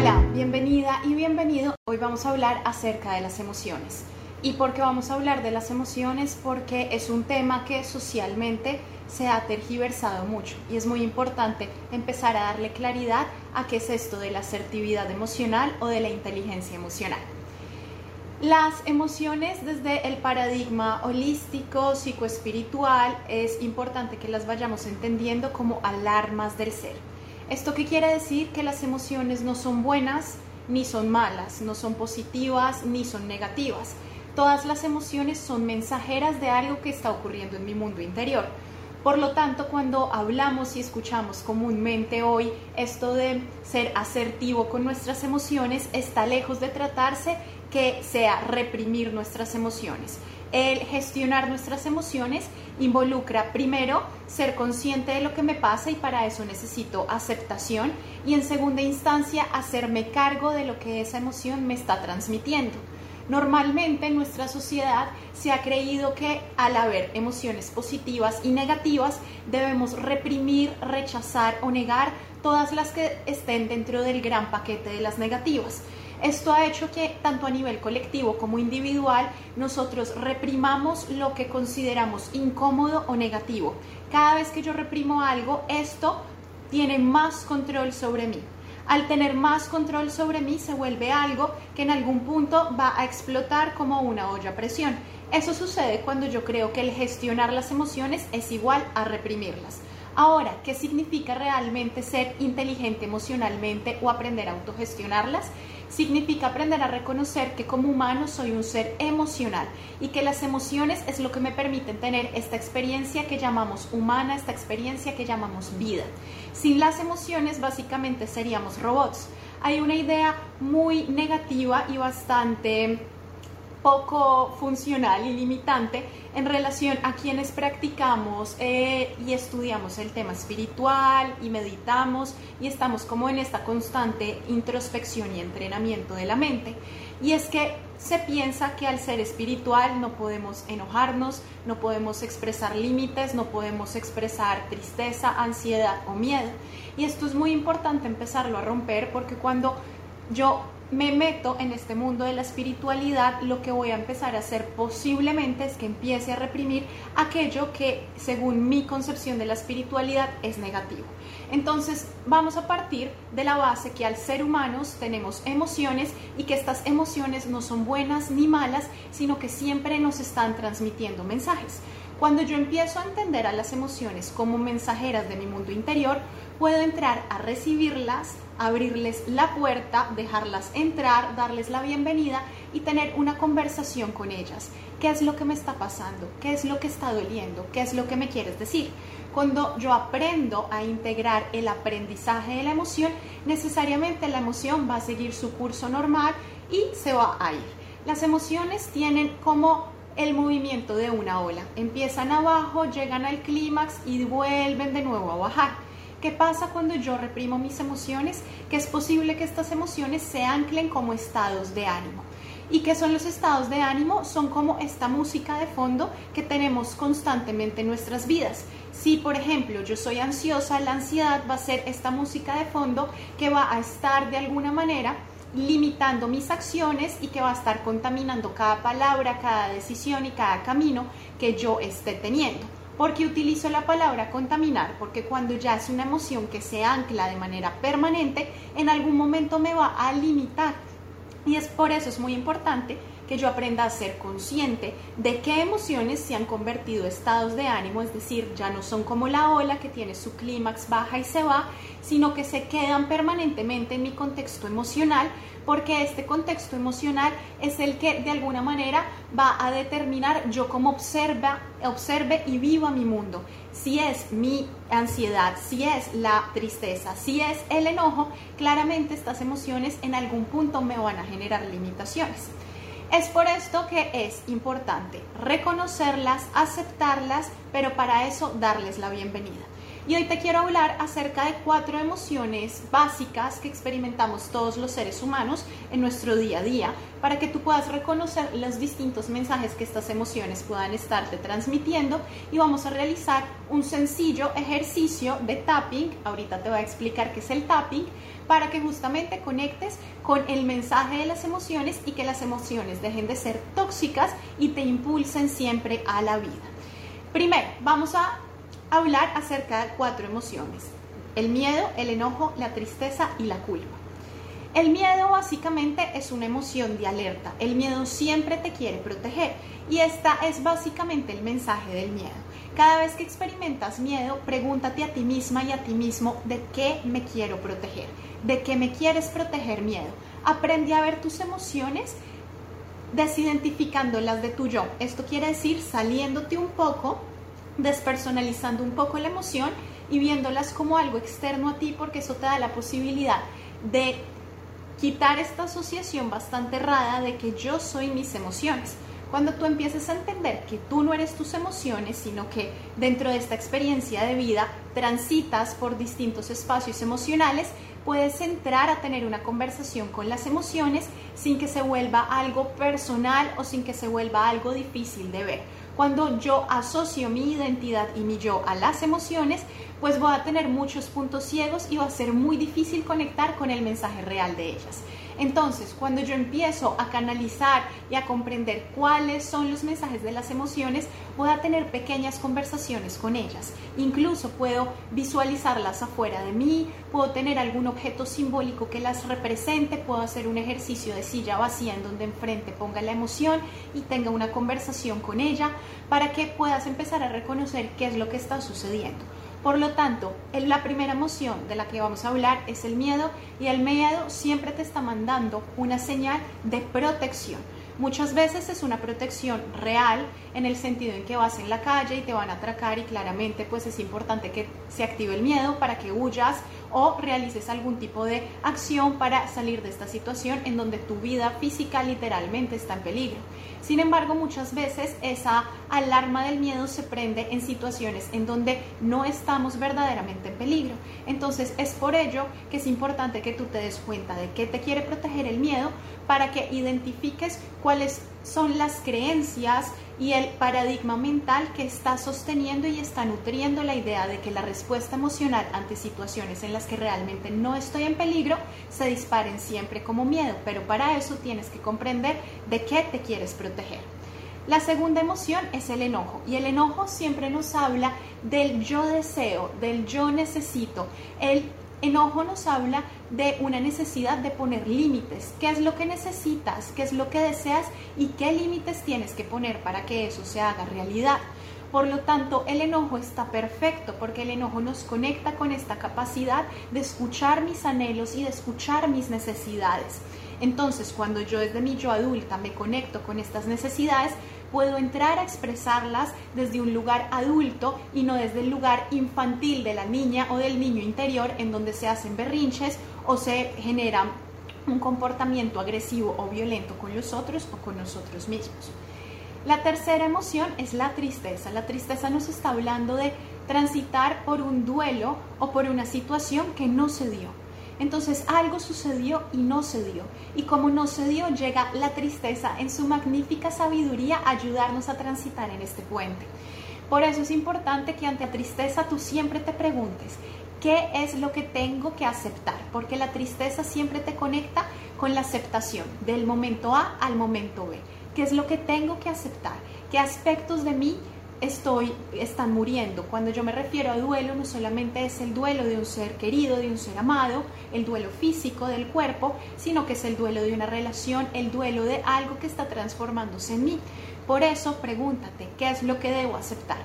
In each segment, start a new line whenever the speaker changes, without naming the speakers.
Hola, bienvenida y bienvenido. Hoy vamos a hablar acerca de las emociones. ¿Y por qué vamos a hablar de las emociones? Porque es un tema que socialmente se ha tergiversado mucho y es muy importante empezar a darle claridad a qué es esto de la asertividad emocional o de la inteligencia emocional. Las emociones desde el paradigma holístico, psicoespiritual, es importante que las vayamos entendiendo como alarmas del ser. ¿Esto qué quiere decir? Que las emociones no son buenas ni son malas, no son positivas ni son negativas. Todas las emociones son mensajeras de algo que está ocurriendo en mi mundo interior. Por lo tanto, cuando hablamos y escuchamos comúnmente hoy esto de ser asertivo con nuestras emociones, está lejos de tratarse que sea reprimir nuestras emociones. El gestionar nuestras emociones involucra primero ser consciente de lo que me pasa y para eso necesito aceptación y en segunda instancia hacerme cargo de lo que esa emoción me está transmitiendo. Normalmente en nuestra sociedad se ha creído que al haber emociones positivas y negativas debemos reprimir, rechazar o negar todas las que estén dentro del gran paquete de las negativas. Esto ha hecho que tanto a nivel colectivo como individual nosotros reprimamos lo que consideramos incómodo o negativo. Cada vez que yo reprimo algo, esto tiene más control sobre mí al tener más control sobre mí se vuelve algo que en algún punto va a explotar como una olla a presión. Eso sucede cuando yo creo que el gestionar las emociones es igual a reprimirlas. Ahora, ¿qué significa realmente ser inteligente emocionalmente o aprender a autogestionarlas? Significa aprender a reconocer que como humano soy un ser emocional y que las emociones es lo que me permiten tener esta experiencia que llamamos humana, esta experiencia que llamamos vida. Sin las emociones básicamente seríamos robots. Hay una idea muy negativa y bastante poco funcional y limitante en relación a quienes practicamos eh, y estudiamos el tema espiritual y meditamos y estamos como en esta constante introspección y entrenamiento de la mente. Y es que se piensa que al ser espiritual no podemos enojarnos, no podemos expresar límites, no podemos expresar tristeza, ansiedad o miedo. Y esto es muy importante empezarlo a romper porque cuando yo me meto en este mundo de la espiritualidad, lo que voy a empezar a hacer posiblemente es que empiece a reprimir aquello que según mi concepción de la espiritualidad es negativo. Entonces vamos a partir de la base que al ser humanos tenemos emociones y que estas emociones no son buenas ni malas, sino que siempre nos están transmitiendo mensajes. Cuando yo empiezo a entender a las emociones como mensajeras de mi mundo interior, puedo entrar a recibirlas, abrirles la puerta, dejarlas entrar, darles la bienvenida y tener una conversación con ellas. ¿Qué es lo que me está pasando? ¿Qué es lo que está doliendo? ¿Qué es lo que me quieres decir? Cuando yo aprendo a integrar el aprendizaje de la emoción, necesariamente la emoción va a seguir su curso normal y se va a ir. Las emociones tienen como el movimiento de una ola. Empiezan abajo, llegan al clímax y vuelven de nuevo a bajar. ¿Qué pasa cuando yo reprimo mis emociones? Que es posible que estas emociones se anclen como estados de ánimo. ¿Y qué son los estados de ánimo? Son como esta música de fondo que tenemos constantemente en nuestras vidas. Si, por ejemplo, yo soy ansiosa, la ansiedad va a ser esta música de fondo que va a estar de alguna manera limitando mis acciones y que va a estar contaminando cada palabra, cada decisión y cada camino que yo esté teniendo. ¿Por qué utilizo la palabra contaminar? Porque cuando ya es una emoción que se ancla de manera permanente, en algún momento me va a limitar. Y es por eso es muy importante que yo aprenda a ser consciente de qué emociones se han convertido estados de ánimo, es decir, ya no son como la ola que tiene su clímax baja y se va, sino que se quedan permanentemente en mi contexto emocional, porque este contexto emocional es el que de alguna manera va a determinar yo cómo observa, observe y viva mi mundo. Si es mi ansiedad, si es la tristeza, si es el enojo, claramente estas emociones en algún punto me van a generar limitaciones. Es por esto que es importante reconocerlas, aceptarlas, pero para eso darles la bienvenida. Y hoy te quiero hablar acerca de cuatro emociones básicas que experimentamos todos los seres humanos en nuestro día a día para que tú puedas reconocer los distintos mensajes que estas emociones puedan estarte transmitiendo y vamos a realizar un sencillo ejercicio de tapping, ahorita te voy a explicar qué es el tapping, para que justamente conectes con el mensaje de las emociones y que las emociones dejen de ser tóxicas y te impulsen siempre a la vida. Primero, vamos a hablar acerca de cuatro emociones. El miedo, el enojo, la tristeza y la culpa. El miedo básicamente es una emoción de alerta. El miedo siempre te quiere proteger y esta es básicamente el mensaje del miedo. Cada vez que experimentas miedo, pregúntate a ti misma y a ti mismo de qué me quiero proteger, de qué me quieres proteger miedo. Aprende a ver tus emociones desidentificándolas de tu yo. Esto quiere decir saliéndote un poco, despersonalizando un poco la emoción y viéndolas como algo externo a ti porque eso te da la posibilidad de quitar esta asociación bastante errada de que yo soy mis emociones. Cuando tú empieces a entender que tú no eres tus emociones, sino que dentro de esta experiencia de vida transitas por distintos espacios emocionales, puedes entrar a tener una conversación con las emociones sin que se vuelva algo personal o sin que se vuelva algo difícil de ver. Cuando yo asocio mi identidad y mi yo a las emociones, pues voy a tener muchos puntos ciegos y va a ser muy difícil conectar con el mensaje real de ellas. Entonces, cuando yo empiezo a canalizar y a comprender cuáles son los mensajes de las emociones, voy a tener pequeñas conversaciones con ellas. Incluso puedo visualizarlas afuera de mí, puedo tener algún objeto simbólico que las represente, puedo hacer un ejercicio de silla vacía en donde enfrente ponga la emoción y tenga una conversación con ella para que puedas empezar a reconocer qué es lo que está sucediendo. Por lo tanto, la primera emoción de la que vamos a hablar es el miedo y el miedo siempre te está mandando una señal de protección. Muchas veces es una protección real en el sentido en que vas en la calle y te van a atracar y claramente pues es importante que se active el miedo para que huyas o realices algún tipo de acción para salir de esta situación en donde tu vida física literalmente está en peligro. Sin embargo, muchas veces esa alarma del miedo se prende en situaciones en donde no estamos verdaderamente en peligro. Entonces es por ello que es importante que tú te des cuenta de qué te quiere proteger el miedo para que identifiques cuáles son las creencias y el paradigma mental que está sosteniendo y está nutriendo la idea de que la respuesta emocional ante situaciones en las que realmente no estoy en peligro se disparen siempre como miedo, pero para eso tienes que comprender de qué te quieres proteger. La segunda emoción es el enojo y el enojo siempre nos habla del yo deseo, del yo necesito, el Enojo nos habla de una necesidad de poner límites. ¿Qué es lo que necesitas? ¿Qué es lo que deseas? ¿Y qué límites tienes que poner para que eso se haga realidad? Por lo tanto, el enojo está perfecto porque el enojo nos conecta con esta capacidad de escuchar mis anhelos y de escuchar mis necesidades. Entonces, cuando yo desde mi yo adulta me conecto con estas necesidades, puedo entrar a expresarlas desde un lugar adulto y no desde el lugar infantil de la niña o del niño interior en donde se hacen berrinches o se genera un comportamiento agresivo o violento con los otros o con nosotros mismos. La tercera emoción es la tristeza. La tristeza nos está hablando de transitar por un duelo o por una situación que no se dio. Entonces algo sucedió y no se dio. Y como no se dio, llega la tristeza en su magnífica sabiduría a ayudarnos a transitar en este puente. Por eso es importante que ante la tristeza tú siempre te preguntes, ¿qué es lo que tengo que aceptar? Porque la tristeza siempre te conecta con la aceptación del momento A al momento B. ¿Qué es lo que tengo que aceptar? ¿Qué aspectos de mí estoy, están muriendo. Cuando yo me refiero a duelo, no solamente es el duelo de un ser querido, de un ser amado, el duelo físico del cuerpo, sino que es el duelo de una relación, el duelo de algo que está transformándose en mí. Por eso, pregúntate, ¿qué es lo que debo aceptar?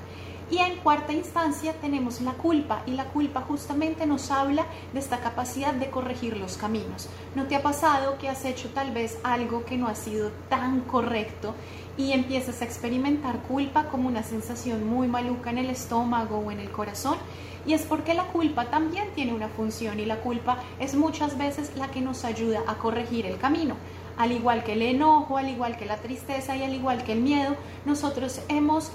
Y en cuarta instancia tenemos la culpa y la culpa justamente nos habla de esta capacidad de corregir los caminos. ¿No te ha pasado que has hecho tal vez algo que no ha sido tan correcto y empiezas a experimentar culpa como una sensación muy maluca en el estómago o en el corazón? Y es porque la culpa también tiene una función y la culpa es muchas veces la que nos ayuda a corregir el camino. Al igual que el enojo, al igual que la tristeza y al igual que el miedo, nosotros hemos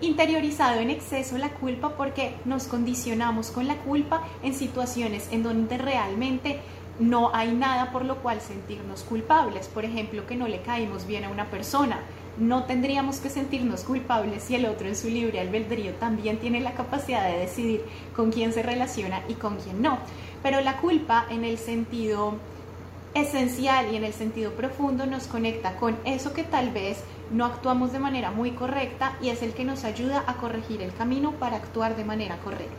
interiorizado en exceso la culpa porque nos condicionamos con la culpa en situaciones en donde realmente no hay nada por lo cual sentirnos culpables. Por ejemplo, que no le caímos bien a una persona. No tendríamos que sentirnos culpables si el otro en su libre albedrío también tiene la capacidad de decidir con quién se relaciona y con quién no. Pero la culpa en el sentido esencial y en el sentido profundo nos conecta con eso que tal vez no actuamos de manera muy correcta y es el que nos ayuda a corregir el camino para actuar de manera correcta.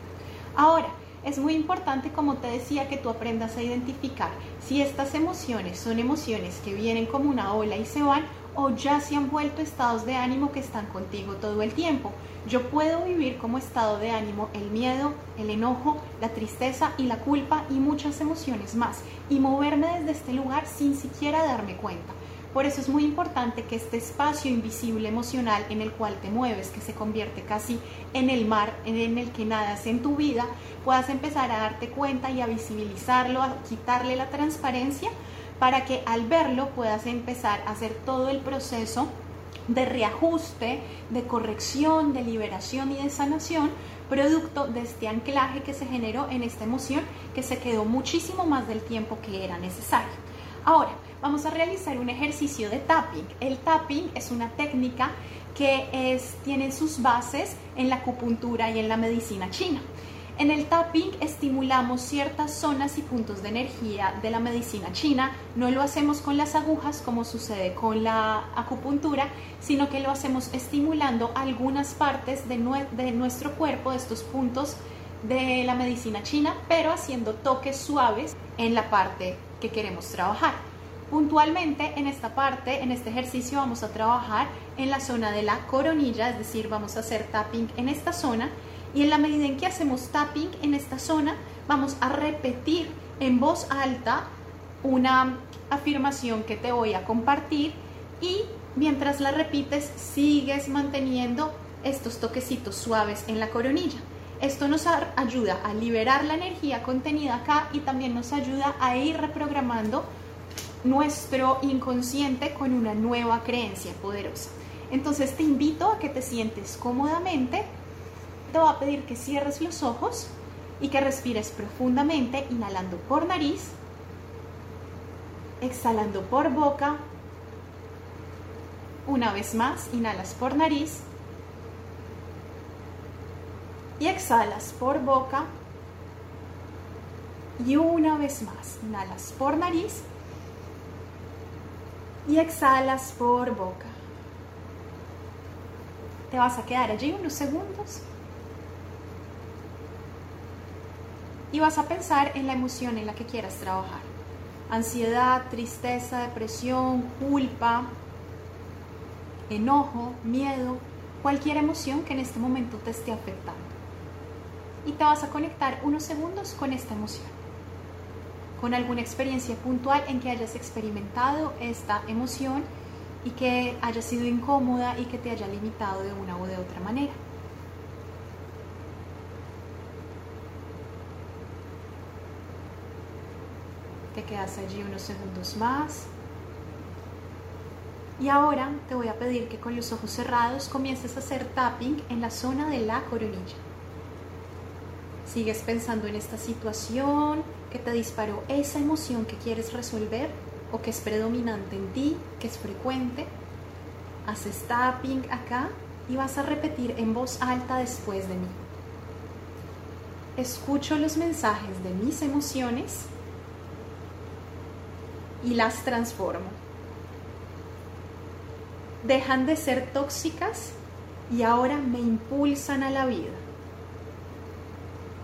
Ahora, es muy importante, como te decía, que tú aprendas a identificar si estas emociones son emociones que vienen como una ola y se van o ya se han vuelto estados de ánimo que están contigo todo el tiempo. Yo puedo vivir como estado de ánimo el miedo, el enojo, la tristeza y la culpa y muchas emociones más y moverme desde este lugar sin siquiera darme cuenta. Por eso es muy importante que este espacio invisible emocional en el cual te mueves, que se convierte casi en el mar en el que nadas en tu vida, puedas empezar a darte cuenta y a visibilizarlo, a quitarle la transparencia para que al verlo puedas empezar a hacer todo el proceso de reajuste, de corrección, de liberación y de sanación, producto de este anclaje que se generó en esta emoción que se quedó muchísimo más del tiempo que era necesario. Ahora, vamos a realizar un ejercicio de tapping. El tapping es una técnica que tiene sus bases en la acupuntura y en la medicina china. En el tapping estimulamos ciertas zonas y puntos de energía de la medicina china. No lo hacemos con las agujas como sucede con la acupuntura, sino que lo hacemos estimulando algunas partes de, nuestro cuerpo, de estos puntos de la medicina china, pero haciendo toques suaves en la parte que queremos trabajar. Puntualmente en esta parte, en este ejercicio vamos a trabajar en la zona de la coronilla, es decir, vamos a hacer tapping en esta zona y en la medida en que hacemos tapping en esta zona, vamos a repetir en voz alta una afirmación que te voy a compartir y mientras la repites sigues manteniendo estos toquecitos suaves en la coronilla. Esto nos ayuda a liberar la energía contenida acá y también nos ayuda a ir reprogramando nuestro inconsciente con una nueva creencia poderosa. Entonces te invito a que te sientes cómodamente te voy a pedir que cierres los ojos y que respires profundamente, inhalando por nariz, exhalando por boca. Una vez más, inhalas por nariz y exhalas por boca. Y una vez más, inhalas por nariz y exhalas por boca. Te vas a quedar allí unos segundos y vas a pensar en la emoción en la que quieras trabajar. Ansiedad, tristeza, depresión, culpa, enojo, miedo, cualquier emoción que en este momento te esté afectando. Y te vas a conectar unos segundos con esta emoción, con alguna experiencia puntual en que hayas experimentado esta emoción y que haya sido incómoda y que te haya limitado de una u de otra manera. Te quedas allí unos segundos más. Y ahora te voy a pedir que con los ojos cerrados comiences a hacer tapping en la zona de la coronilla. Sigues pensando en esta situación que te disparó esa emoción que quieres resolver o que es predominante en ti, que es frecuente. Haces tapping acá y vas a repetir en voz alta después de mí. Escucho los mensajes de mis emociones y las transformo. Dejan de ser tóxicas y ahora me impulsan a la vida.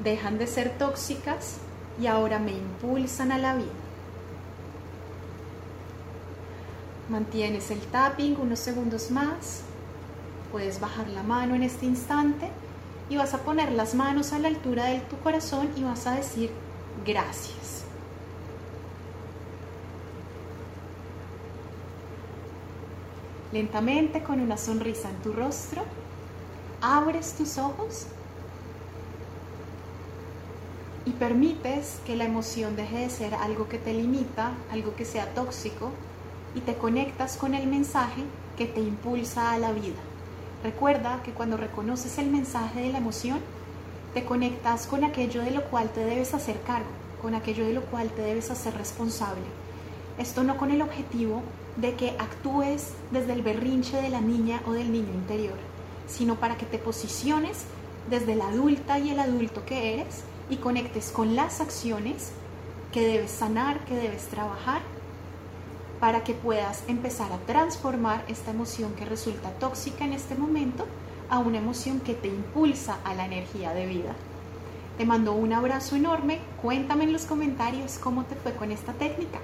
Dejan de ser tóxicas y ahora me impulsan a la vida. Mantienes el tapping unos segundos más. Puedes bajar la mano en este instante y vas a poner las manos a la altura de tu corazón y vas a decir gracias. Lentamente, con una sonrisa en tu rostro, abres tus ojos y permites que la emoción deje de ser algo que te limita, algo que sea tóxico, y te conectas con el mensaje que te impulsa a la vida. Recuerda que cuando reconoces el mensaje de la emoción, te conectas con aquello de lo cual te debes hacer cargo, con aquello de lo cual te debes hacer responsable. Esto no con el objetivo de que actúes desde el berrinche de la niña o del niño interior, sino para que te posiciones desde la adulta y el adulto que eres y conectes con las acciones que debes sanar, que debes trabajar, para que puedas empezar a transformar esta emoción que resulta tóxica en este momento a una emoción que te impulsa a la energía de vida. Te mando un abrazo enorme, cuéntame en los comentarios cómo te fue con esta técnica.